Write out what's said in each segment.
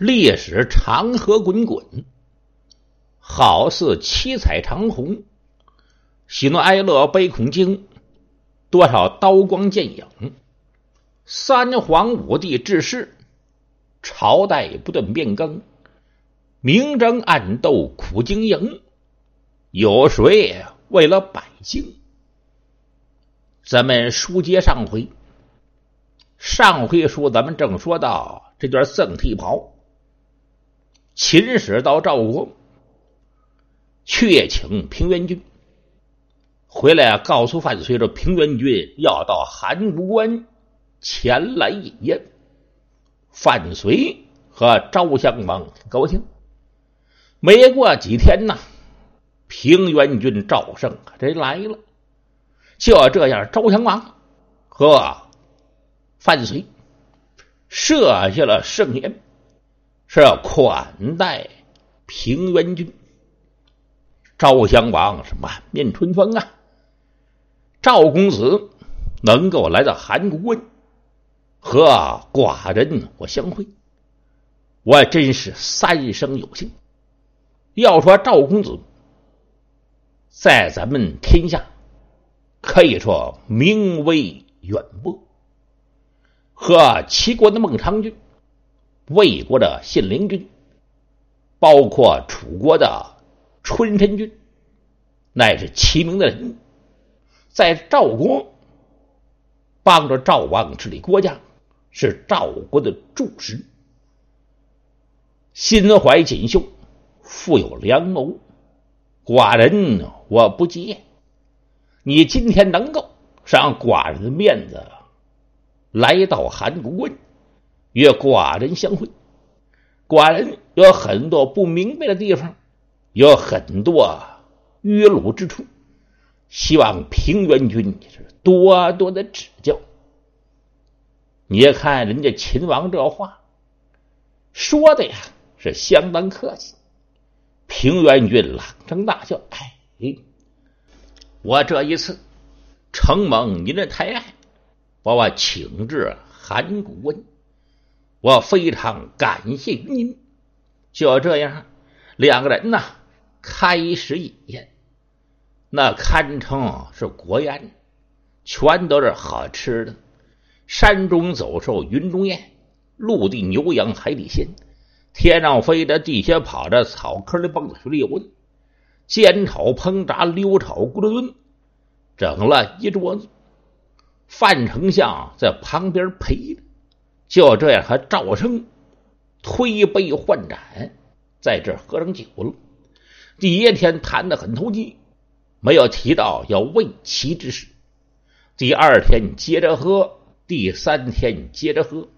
历史长河滚滚，好似七彩长虹。喜怒哀乐悲恐惊，多少刀光剑影。三皇五帝治世，朝代不断变更，明争暗斗苦经营。有谁为了百姓？咱们书接上回，上回书咱们正说到这段僧剃袍。秦使到赵国，却请平原君回来啊，告诉范睢说：“平原君要到函谷关前来饮宴。”范睢和赵襄王高兴。没过几天呐，平原君赵胜这来了。就这样，赵襄王和范睢设下了盛宴。是款待平原君，赵襄王是满面春风啊！赵公子能够来到函谷关和寡人我相会，我真是三生有幸。要说赵公子在咱们天下可以说名威远播，和齐国的孟尝君。魏国的信陵君，包括楚国的春申君，乃是齐名的人，在赵国帮着赵王治理国家，是赵国的柱石。心怀锦绣，富有良谋，寡人我不介。你今天能够让寡人的面子来到函谷关。与寡人相会，寡人有很多不明白的地方，有很多迂鲁之处，希望平原君是多多的指教。你看人家秦王这话说的呀，是相当客气。平原君朗声大笑：“哎，我这一次承蒙您的抬爱，把我请至函谷关。”我非常感谢您。就这样，两个人呢开始饮宴，那堪称是国宴，全都是好吃的。山中走兽，云中雁，陆地牛羊，海底鲜，天上飞的，地下跑的，草坑里蹦的，水里游的，煎炒烹炸，溜炒咕噜炖，整了一桌子。范丞相在旁边陪着。就这样，和赵生推杯换盏，在这喝上酒了。第一天谈的很投机，没有提到要为齐之事。第二天接着喝，第三天接着喝，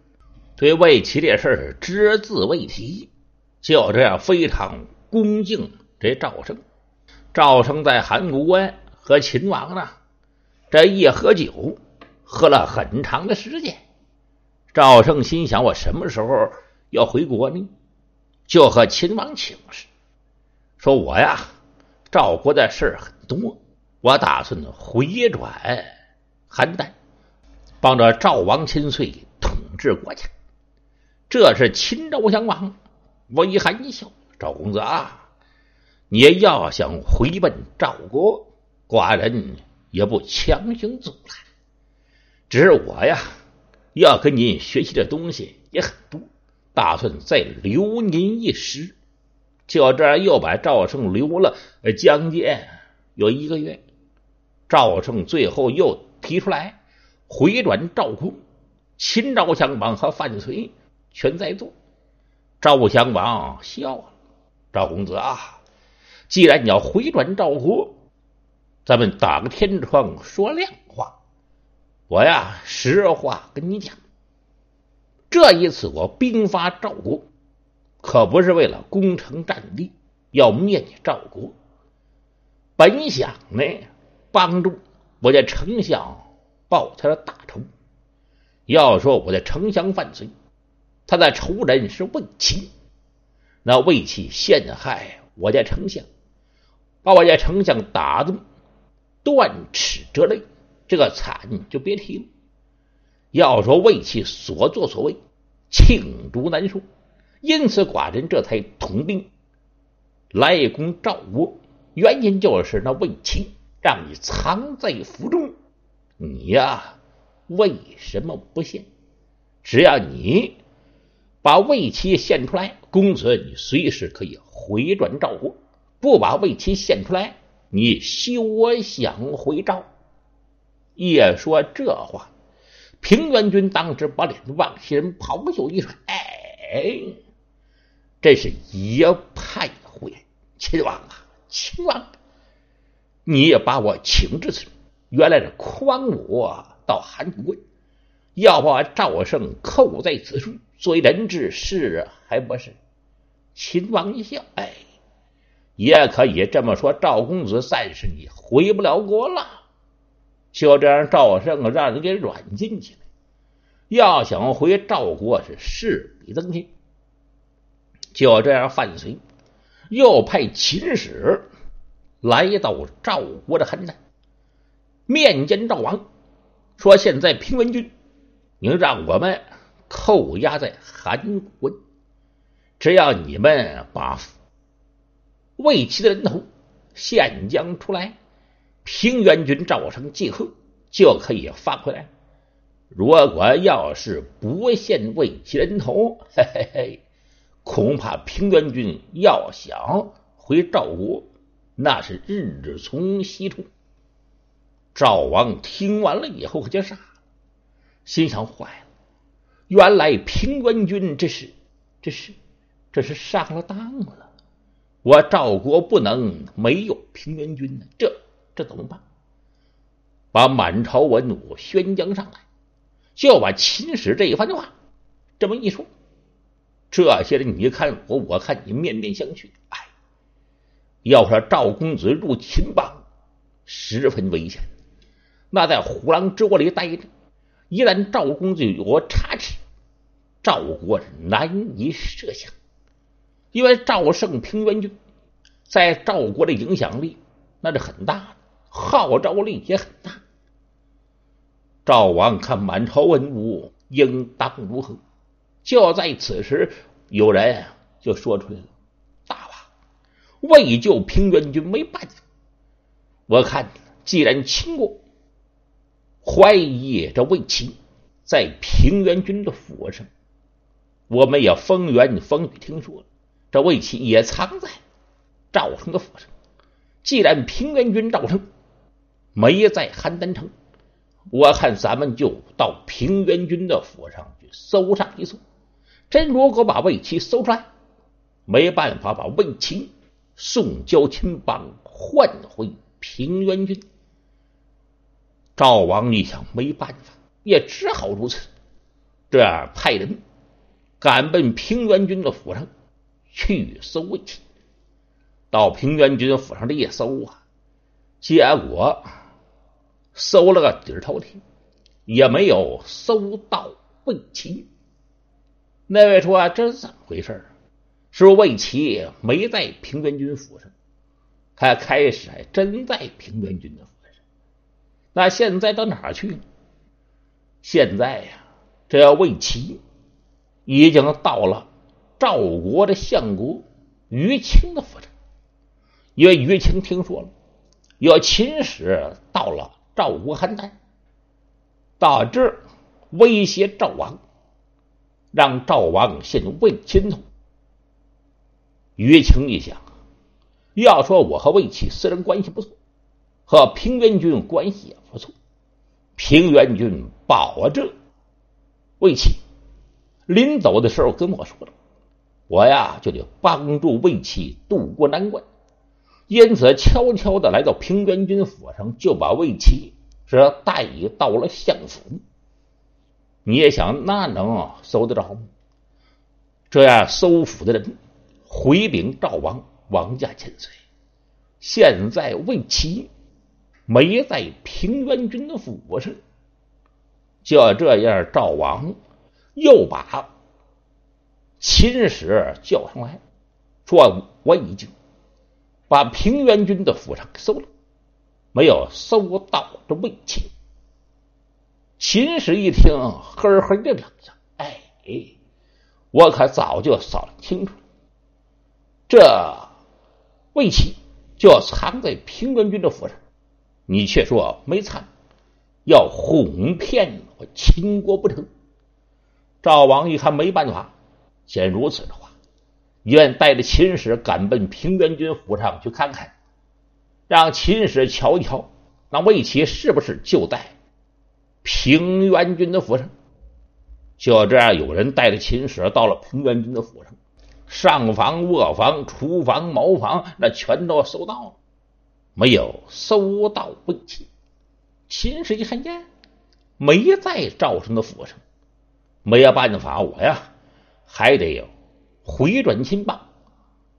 对魏齐这事只字未提。就这样，非常恭敬这赵生。赵生在函谷关和秦王呢，这一喝酒，喝了很长的时间。赵胜心想：我什么时候要回国呢？就和秦王请示，说我呀，赵国的事很多，我打算回转邯郸，帮着赵王千岁统治国家。这是秦昭襄王微含一笑：“赵公子啊，你要想回奔赵国，寡人也不强行阻拦，只是我呀。”要跟您学习的东西也很多，打算再留您一时。就这样，又把赵胜留了将近有一个月。赵胜最后又提出来回转赵国，秦昭襄王和范睢全在座。赵襄王笑了：“赵公子啊，既然你要回转赵国，咱们打个天窗说亮话。”我呀，实话跟你讲，这一次我兵发赵国，可不是为了攻城占地，要灭你赵国。本想呢，帮助我家丞相报他的大仇。要说我的丞相犯罪，他的仇人是魏齐，那魏齐陷害我家丞相，把我家丞相打的断齿折肋。这个惨就别提了。要说魏齐所作所为，罄竹难书，因此寡人这才统兵来攻赵国，原因就是那魏齐让你藏在府中，你呀为什么不献？只要你把魏齐献出来，公子你随时可以回转赵国；不把魏齐献出来，你休想回赵。一说这话，平原君当时把脸往西人袍袖一甩：“哎，这是一派胡言！秦王啊，秦王，你也把我请至此，原来是诓我到函谷关，要把赵胜扣在此处，作为人质是还不是？”秦王一笑：“哎，也可以这么说，赵公子暂时你回不了国了。”就这样，赵胜让人给软禁起来。要想回赵国是势比登天。就这样，范绥又派秦使来到赵国的邯郸，面见赵王，说：“现在平原君，您让我们扣押在函谷关，只要你们把魏齐的人头献将出来。”平原君赵成季贺就可以发回来。如果要是不献魏齐人头，嘿嘿嘿，恐怕平原君要想回赵国，那是日从西出。赵王听完了以后可就傻了，心想：坏了，原来平原君这是这是这是上了当了。我赵国不能没有平原君呢，这。这怎么办？把满朝文武宣将上来，就要把秦使这一番话这么一说，这些人你看我，我看你，面面相觑。哎，要说赵公子入秦邦，十分危险。那在虎狼之窝里待着，一旦赵公子有差池，赵国是难以设想。因为赵胜平原君在赵国的影响力那是很大的。号召力也很大。赵王看满朝文武应当如何？就在此时，有人就说出来了：“大王，为救平原君没办法。我看，既然秦国怀疑这魏齐在平原君的府上，我们也风言风语听说，这魏齐也藏在赵成的府上。既然平原君赵成。”没在邯郸城，我看咱们就到平原君的府上去搜上一搜。真如果把魏齐搜出来，没办法把魏齐送交秦邦，换回平原君。赵王一想，没办法，也只好如此。这样派人赶奔平原君的府上去搜魏齐。到平原君府上这一搜啊，结果。搜了个底儿朝天，也没有搜到魏齐。那位说：“这是怎么回事？是魏齐没在平原君府上？他开始还真在平原君的府上。那现在到哪儿去？现在呀，这要魏齐已经到了赵国的相国于清的府上，因为于清听说了有秦使到了。”赵国邯郸到这威胁赵王，让赵王献魏亲头。于清一想，要说我和魏齐私人关系不错，和平原君关系也不错，平原君保证魏齐临走的时候跟我说了，我呀就得帮助魏齐渡过难关。因此，悄悄的来到平原君府上，就把魏齐是带到了相府。你也想，那能搜得着吗？这样搜府的人回禀赵王：“王家千岁，现在魏齐没在平原君的府上。”就这样，赵王又把秦使叫上来，说：“我已经。”把平原君的府上给搜了，没有搜到这魏齐。秦使一听，呵呵的冷笑：“哎，我可早就扫清楚了。这魏齐就藏在平原君的府上，你却说没藏，要哄骗我秦国不成？赵王一看没办法，既然如此的话，愿带着秦使赶奔平原君府上去看看，让秦使瞧一瞧，那魏齐是不是就在平原君的府上？就这样，有人带着秦使到了平原君的府上。上房、卧房、厨房、茅房，那全都搜到了，没有搜到魏齐。秦使一看见，没在赵生的府上，没有办法，我呀还得有回转秦邦，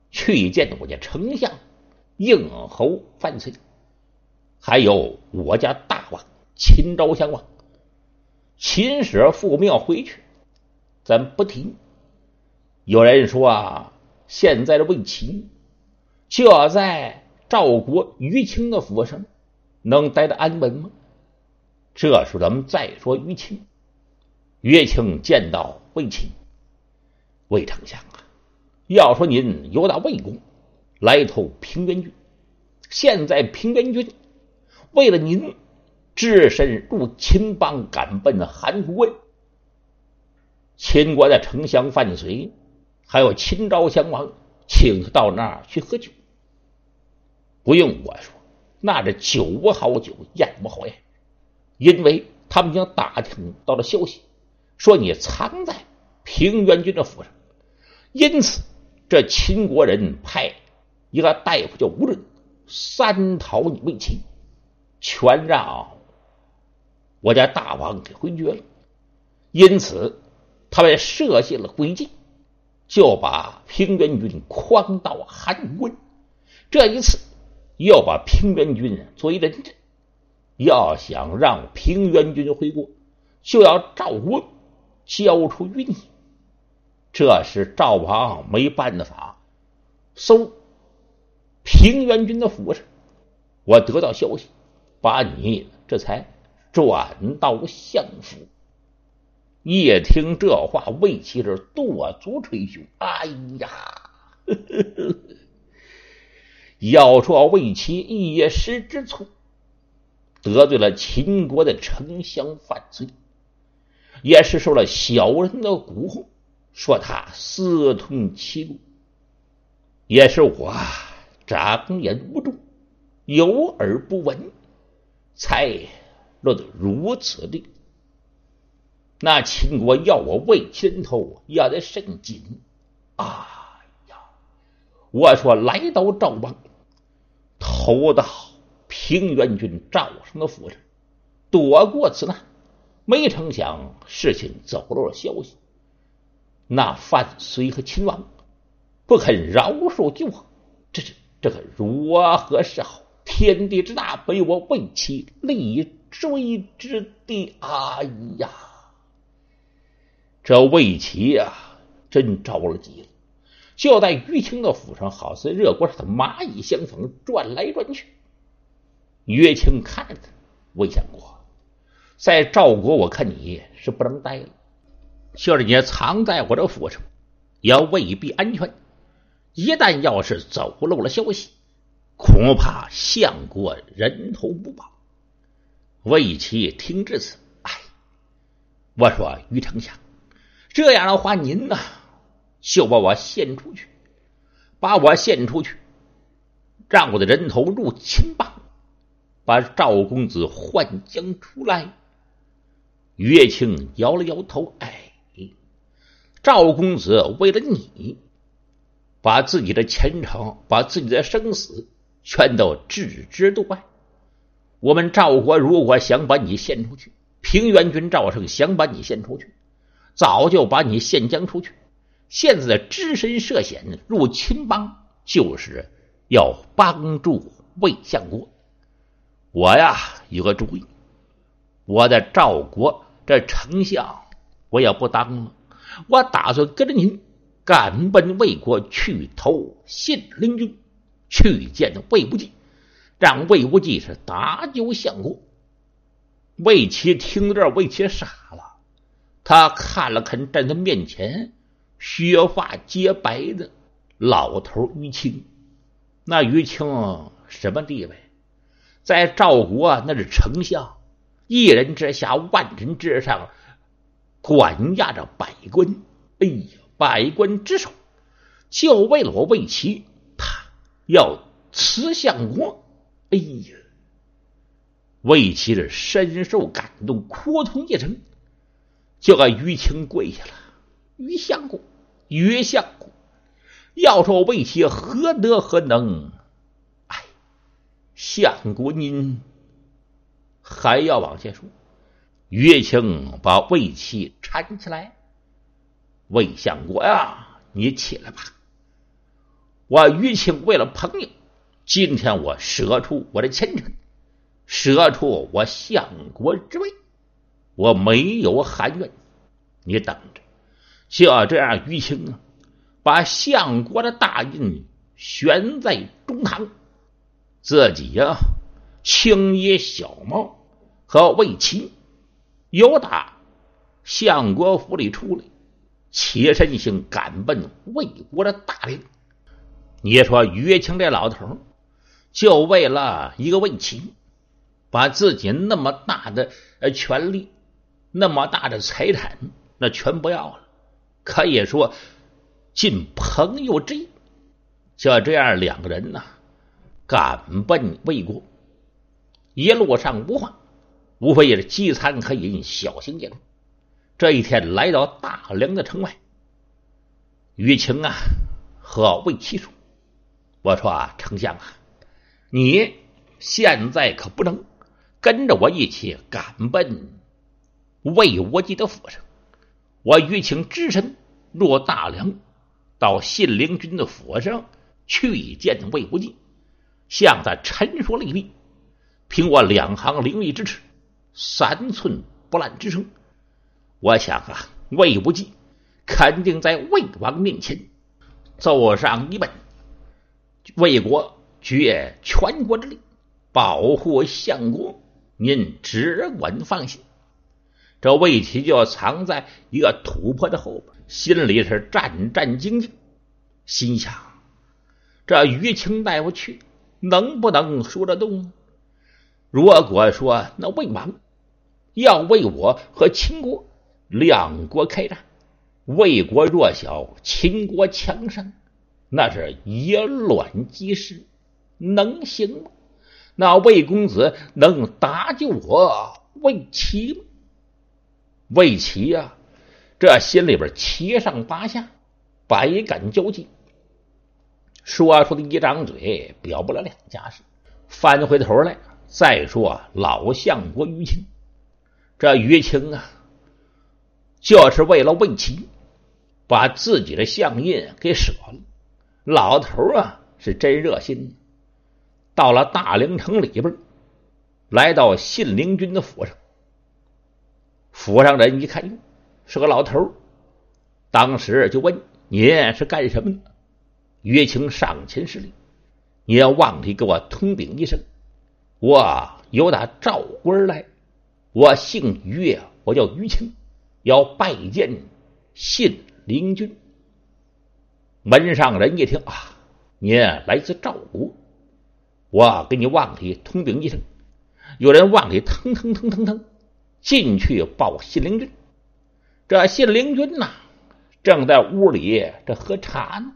去见我家丞相应侯范睢，还有我家大王秦昭襄王。秦使父庙回去，咱不提。有人说啊，现在的魏齐就要在赵国于清的府上，能待得安稳吗？这时咱们再说于清。于清见到魏齐，魏丞相啊，要说您有打魏公，来投平原君，现在平原君为了您，只身入秦邦，赶奔韩国，秦国的丞相范睢。还有秦昭襄王请他到那儿去喝酒，不用我说，那这酒不好酒，宴不好宴，因为他们已经打听到了消息，说你藏在平原君的府上，因此这秦国人派一个大夫叫吴润三讨你为妻，全让我家大王给回绝了，因此他们设下了诡计。就把平原君诓到韩国，这一次要把平原君作为人质，要想让平原君回国，就要赵国交出于你。这是赵王没办法，搜平原君的府上，我得到消息，把你这才转到相府。叶听这话，魏齐是跺足捶胸。哎呀，要说魏齐一时之错，得罪了秦国的丞相范睢，也是受了小人的蛊惑，说他私通齐国，也是我长眼无珠，有耳不闻，才落得如此地。那秦国要我魏齐人头，要得甚紧。哎呀，我说来到赵邦，投到平原君赵生的府上，躲过此难，没成想事情走漏了消息。那范睢和秦王不肯饶恕旧王，这是这可如何是好？天地之大，被我魏齐立锥之地。哎呀！这魏齐呀，真着了急了，就在于清的府上，好似热锅上的蚂蚁相逢，转来转去。于清看着他，魏相国，在赵国，我看你是不能待了，就是你藏在我这府上，也未必安全。一旦要是走漏了消息，恐怕相国人头不保。魏齐听至此，哎，我说于丞相。这样的话，您呢就把我献出去，把我献出去，让我的人头入秦邦，把赵公子换将出来。岳清摇了摇头，哎，赵公子为了你，把自己的前程、把自己的生死全都置之度外。我们赵国如果想把你献出去，平原君赵胜想把你献出去。早就把你献将出去，现在的只身涉险入秦邦，就是要帮助魏相国。我呀有个主意，我在赵国这丞相我也不当了，我打算跟着您赶奔魏国去投信陵君，去见魏无忌，让魏无忌是搭救相国。魏齐听到这，魏齐傻了。他看了看站在面前削发洁白的老头于清。那于清什么地位？在赵国那是丞相，一人之下，万人之上，管压着百官。哎呀，百官之首，就为了我魏齐，他要辞相国。哎呀！魏齐是深受感动，哭通一声就给于清跪下了。于相公，于相公，要说魏齐何德何能？哎，相国您还要往前说。于清把魏齐搀起来，魏相国呀，你起来吧。我于清为了朋友，今天我舍出我的前程。舍出我相国之位，我没有含冤。你等着，就这样，于清啊，把相国的大印悬在中堂，自己呀，青衣小帽和魏齐，由打相国府里出来，起身行赶奔魏国的大令。你说于清这老头就为了一个魏齐。把自己那么大的呃权利，那么大的财产，那全不要了，可以说尽朋友之意。就这样，两个人呢，赶奔魏国，一路上无话，无非也是饥餐可饮，小行夜路。这一天来到大梁的城外，于情啊和魏齐说：“我说啊，丞相啊，你现在可不能。”跟着我一起赶奔魏无忌的府上。我于请只身入大梁，到信陵君的府上去见魏无忌，向他陈述利弊。凭我两行凌厉之齿，三寸不烂之舌，我想啊，魏无忌肯定在魏王面前奏上一本，魏国绝全国之力，保护相国。您只管放心，这魏齐就藏在一个土坡的后边，心里是战战兢兢，心想：这于清大夫去，能不能说得动？如果说那魏王要为我和秦国两国开战，魏国弱小，秦国强盛，那是以卵击石，能行吗？那魏公子能搭救我魏齐吗？魏齐呀，这心里边七上八下，百感交集，说出的一张嘴表不了两家事。翻回头来再说老相国于清，这于清啊，就是为了魏齐，把自己的相印给舍了。老头啊，是真热心。到了大陵城里边，来到信陵君的府上。府上人一看，是个老头当时就问：“你是干什么的？”岳清上前施礼：“你要忘记给我通禀一声，我有打赵官来，我姓于，我叫于清，要拜见信陵君。”门上人一听啊，你来自赵国。我给你往里通禀一声，有人往里腾腾腾腾腾进去报信陵君。这信陵君呐，正在屋里这喝茶呢，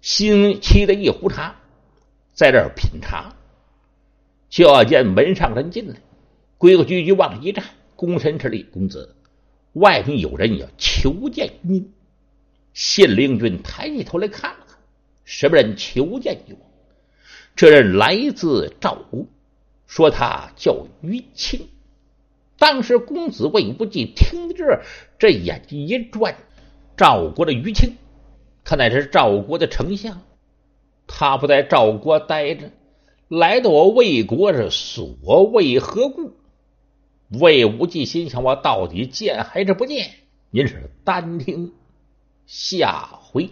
新沏的一壶茶，在这儿品茶。就要见门上人进来，规规矩矩往一站，躬身施礼：“公子，外面有人要求见您。”信陵君抬起头来看了看，什么人求见于我？这人来自赵国，说他叫于清。当时公子魏无忌听这，这眼睛一转，赵国的于清，他乃是赵国的丞相，他不在赵国待着，来到我魏国是所谓何故？魏无忌心想：我到底见还是不见？您是单听下回。